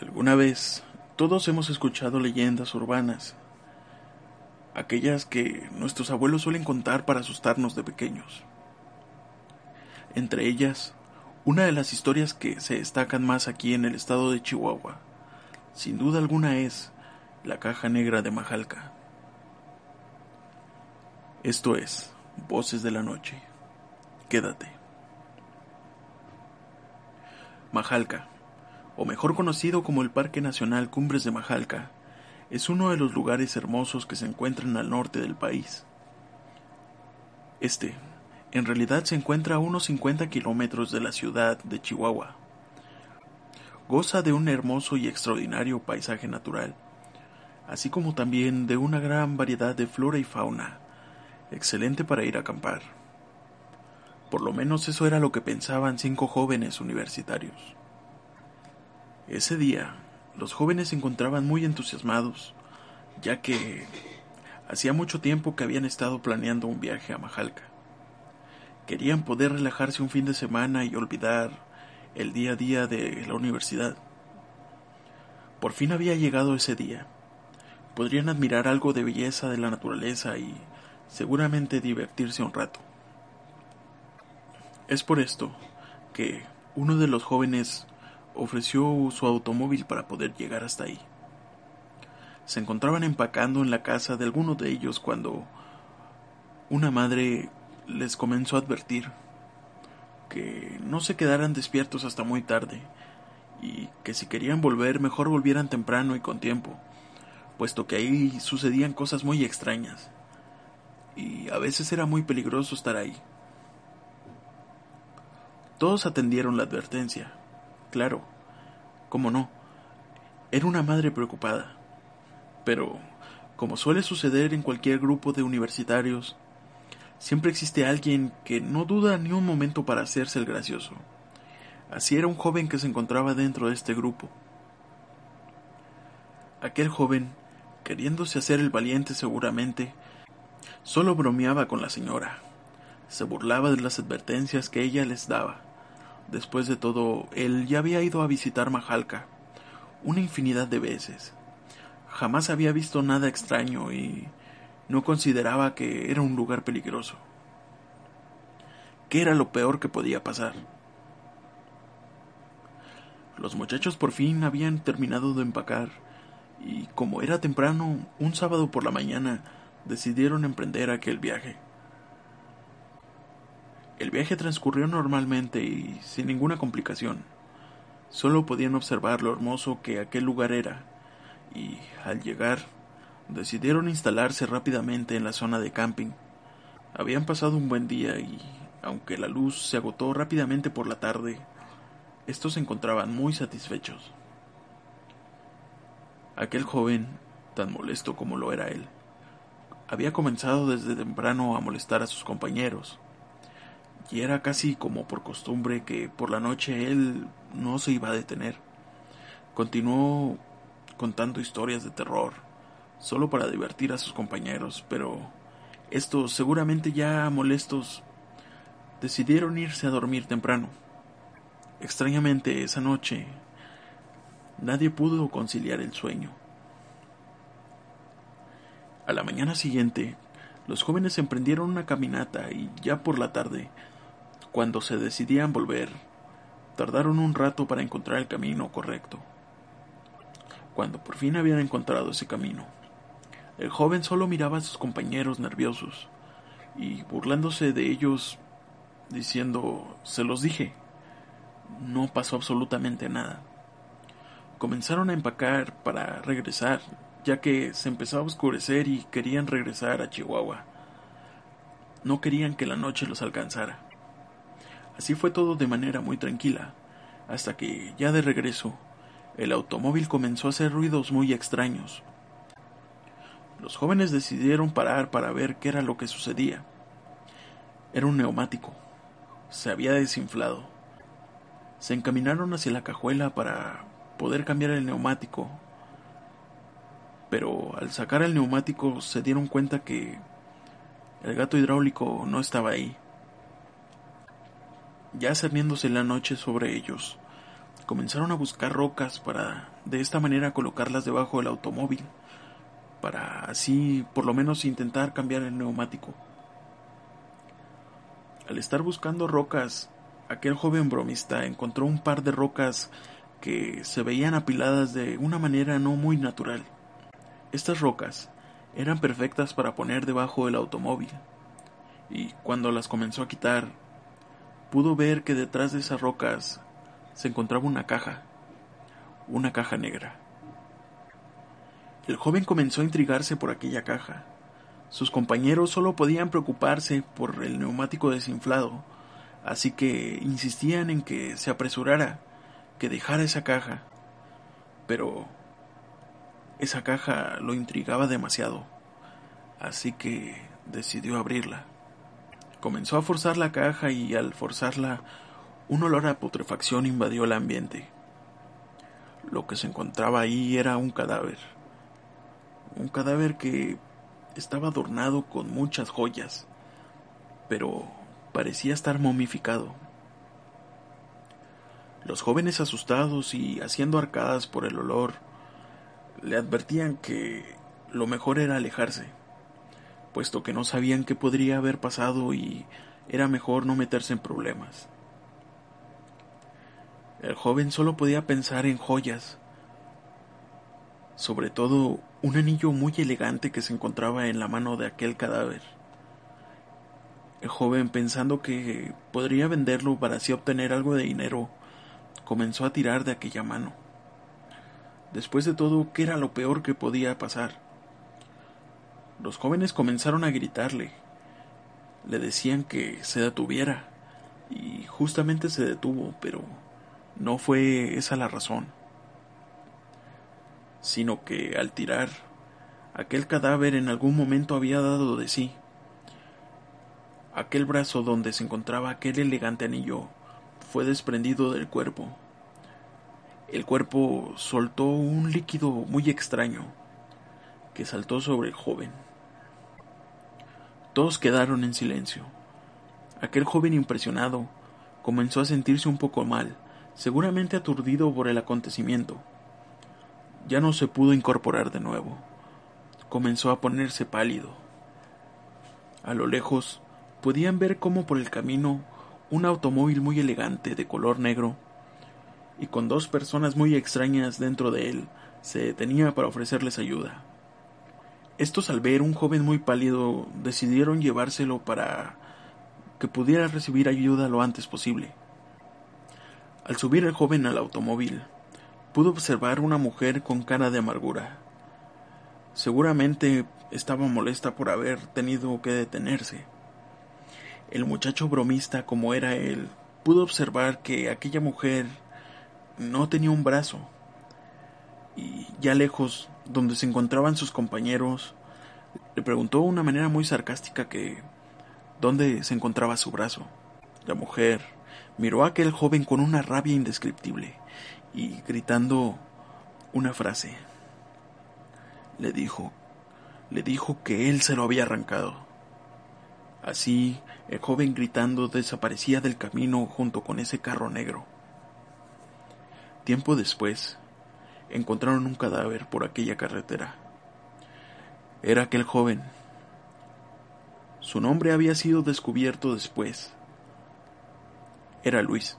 Alguna vez todos hemos escuchado leyendas urbanas, aquellas que nuestros abuelos suelen contar para asustarnos de pequeños. Entre ellas, una de las historias que se destacan más aquí en el estado de Chihuahua, sin duda alguna es la caja negra de Majalca. Esto es Voces de la Noche. Quédate. Majalca o mejor conocido como el Parque Nacional Cumbres de Majalca, es uno de los lugares hermosos que se encuentran al norte del país. Este, en realidad, se encuentra a unos 50 kilómetros de la ciudad de Chihuahua. Goza de un hermoso y extraordinario paisaje natural, así como también de una gran variedad de flora y fauna, excelente para ir a acampar. Por lo menos eso era lo que pensaban cinco jóvenes universitarios. Ese día, los jóvenes se encontraban muy entusiasmados, ya que hacía mucho tiempo que habían estado planeando un viaje a Majalca. Querían poder relajarse un fin de semana y olvidar el día a día de la universidad. Por fin había llegado ese día. Podrían admirar algo de belleza de la naturaleza y seguramente divertirse un rato. Es por esto que uno de los jóvenes ofreció su automóvil para poder llegar hasta ahí. Se encontraban empacando en la casa de alguno de ellos cuando una madre les comenzó a advertir que no se quedaran despiertos hasta muy tarde y que si querían volver mejor volvieran temprano y con tiempo, puesto que ahí sucedían cosas muy extrañas y a veces era muy peligroso estar ahí. Todos atendieron la advertencia, Claro, cómo no. Era una madre preocupada. Pero, como suele suceder en cualquier grupo de universitarios, siempre existe alguien que no duda ni un momento para hacerse el gracioso. Así era un joven que se encontraba dentro de este grupo. Aquel joven, queriéndose hacer el valiente seguramente, solo bromeaba con la señora, se burlaba de las advertencias que ella les daba Después de todo, él ya había ido a visitar Majalca una infinidad de veces. Jamás había visto nada extraño y no consideraba que era un lugar peligroso. ¿Qué era lo peor que podía pasar? Los muchachos por fin habían terminado de empacar y como era temprano, un sábado por la mañana, decidieron emprender aquel viaje. El viaje transcurrió normalmente y sin ninguna complicación. Solo podían observar lo hermoso que aquel lugar era, y al llegar decidieron instalarse rápidamente en la zona de camping. Habían pasado un buen día y, aunque la luz se agotó rápidamente por la tarde, estos se encontraban muy satisfechos. Aquel joven, tan molesto como lo era él, había comenzado desde temprano a molestar a sus compañeros, y era casi como por costumbre que por la noche él no se iba a detener. Continuó contando historias de terror, solo para divertir a sus compañeros, pero estos, seguramente ya molestos, decidieron irse a dormir temprano. Extrañamente, esa noche, nadie pudo conciliar el sueño. A la mañana siguiente, los jóvenes emprendieron una caminata y ya por la tarde cuando se decidían volver, tardaron un rato para encontrar el camino correcto. Cuando por fin habían encontrado ese camino, el joven solo miraba a sus compañeros nerviosos y burlándose de ellos, diciendo, se los dije, no pasó absolutamente nada. Comenzaron a empacar para regresar, ya que se empezaba a oscurecer y querían regresar a Chihuahua. No querían que la noche los alcanzara. Así fue todo de manera muy tranquila, hasta que, ya de regreso, el automóvil comenzó a hacer ruidos muy extraños. Los jóvenes decidieron parar para ver qué era lo que sucedía. Era un neumático. Se había desinflado. Se encaminaron hacia la cajuela para poder cambiar el neumático. Pero al sacar el neumático se dieron cuenta que el gato hidráulico no estaba ahí. Ya cerniéndose la noche sobre ellos, comenzaron a buscar rocas para de esta manera colocarlas debajo del automóvil, para así por lo menos intentar cambiar el neumático. Al estar buscando rocas, aquel joven bromista encontró un par de rocas que se veían apiladas de una manera no muy natural. Estas rocas eran perfectas para poner debajo del automóvil, y cuando las comenzó a quitar, pudo ver que detrás de esas rocas se encontraba una caja, una caja negra. El joven comenzó a intrigarse por aquella caja. Sus compañeros solo podían preocuparse por el neumático desinflado, así que insistían en que se apresurara, que dejara esa caja. Pero esa caja lo intrigaba demasiado, así que decidió abrirla. Comenzó a forzar la caja y al forzarla un olor a putrefacción invadió el ambiente. Lo que se encontraba ahí era un cadáver. Un cadáver que estaba adornado con muchas joyas, pero parecía estar momificado. Los jóvenes asustados y haciendo arcadas por el olor le advertían que lo mejor era alejarse, puesto que no sabían qué podría haber pasado y era mejor no meterse en problemas. El joven solo podía pensar en joyas, sobre todo un anillo muy elegante que se encontraba en la mano de aquel cadáver. El joven, pensando que podría venderlo para así obtener algo de dinero, comenzó a tirar de aquella mano. Después de todo, ¿qué era lo peor que podía pasar? Los jóvenes comenzaron a gritarle. Le decían que se detuviera, y justamente se detuvo, pero no fue esa la razón, sino que al tirar, aquel cadáver en algún momento había dado de sí. Aquel brazo donde se encontraba aquel elegante anillo fue desprendido del cuerpo. El cuerpo soltó un líquido muy extraño que saltó sobre el joven. Todos quedaron en silencio. Aquel joven impresionado comenzó a sentirse un poco mal seguramente aturdido por el acontecimiento. Ya no se pudo incorporar de nuevo. Comenzó a ponerse pálido. A lo lejos podían ver cómo por el camino un automóvil muy elegante de color negro y con dos personas muy extrañas dentro de él se detenía para ofrecerles ayuda. Estos al ver un joven muy pálido decidieron llevárselo para que pudiera recibir ayuda lo antes posible. Al subir el joven al automóvil, pudo observar una mujer con cara de amargura. Seguramente estaba molesta por haber tenido que detenerse. El muchacho bromista, como era él, pudo observar que aquella mujer no tenía un brazo. Y ya lejos, donde se encontraban sus compañeros, le preguntó de una manera muy sarcástica que dónde se encontraba su brazo. La mujer miró a aquel joven con una rabia indescriptible y gritando una frase. Le dijo, le dijo que él se lo había arrancado. Así, el joven gritando desaparecía del camino junto con ese carro negro. Tiempo después, encontraron un cadáver por aquella carretera. Era aquel joven. Su nombre había sido descubierto después era Luis.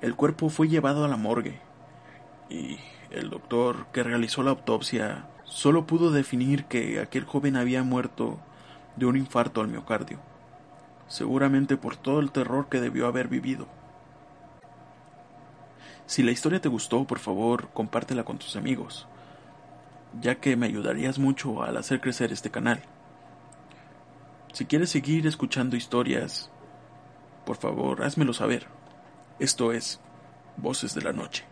El cuerpo fue llevado a la morgue y el doctor que realizó la autopsia solo pudo definir que aquel joven había muerto de un infarto al miocardio, seguramente por todo el terror que debió haber vivido. Si la historia te gustó, por favor, compártela con tus amigos, ya que me ayudarías mucho al hacer crecer este canal. Si quieres seguir escuchando historias por favor, házmelo saber. Esto es Voces de la Noche.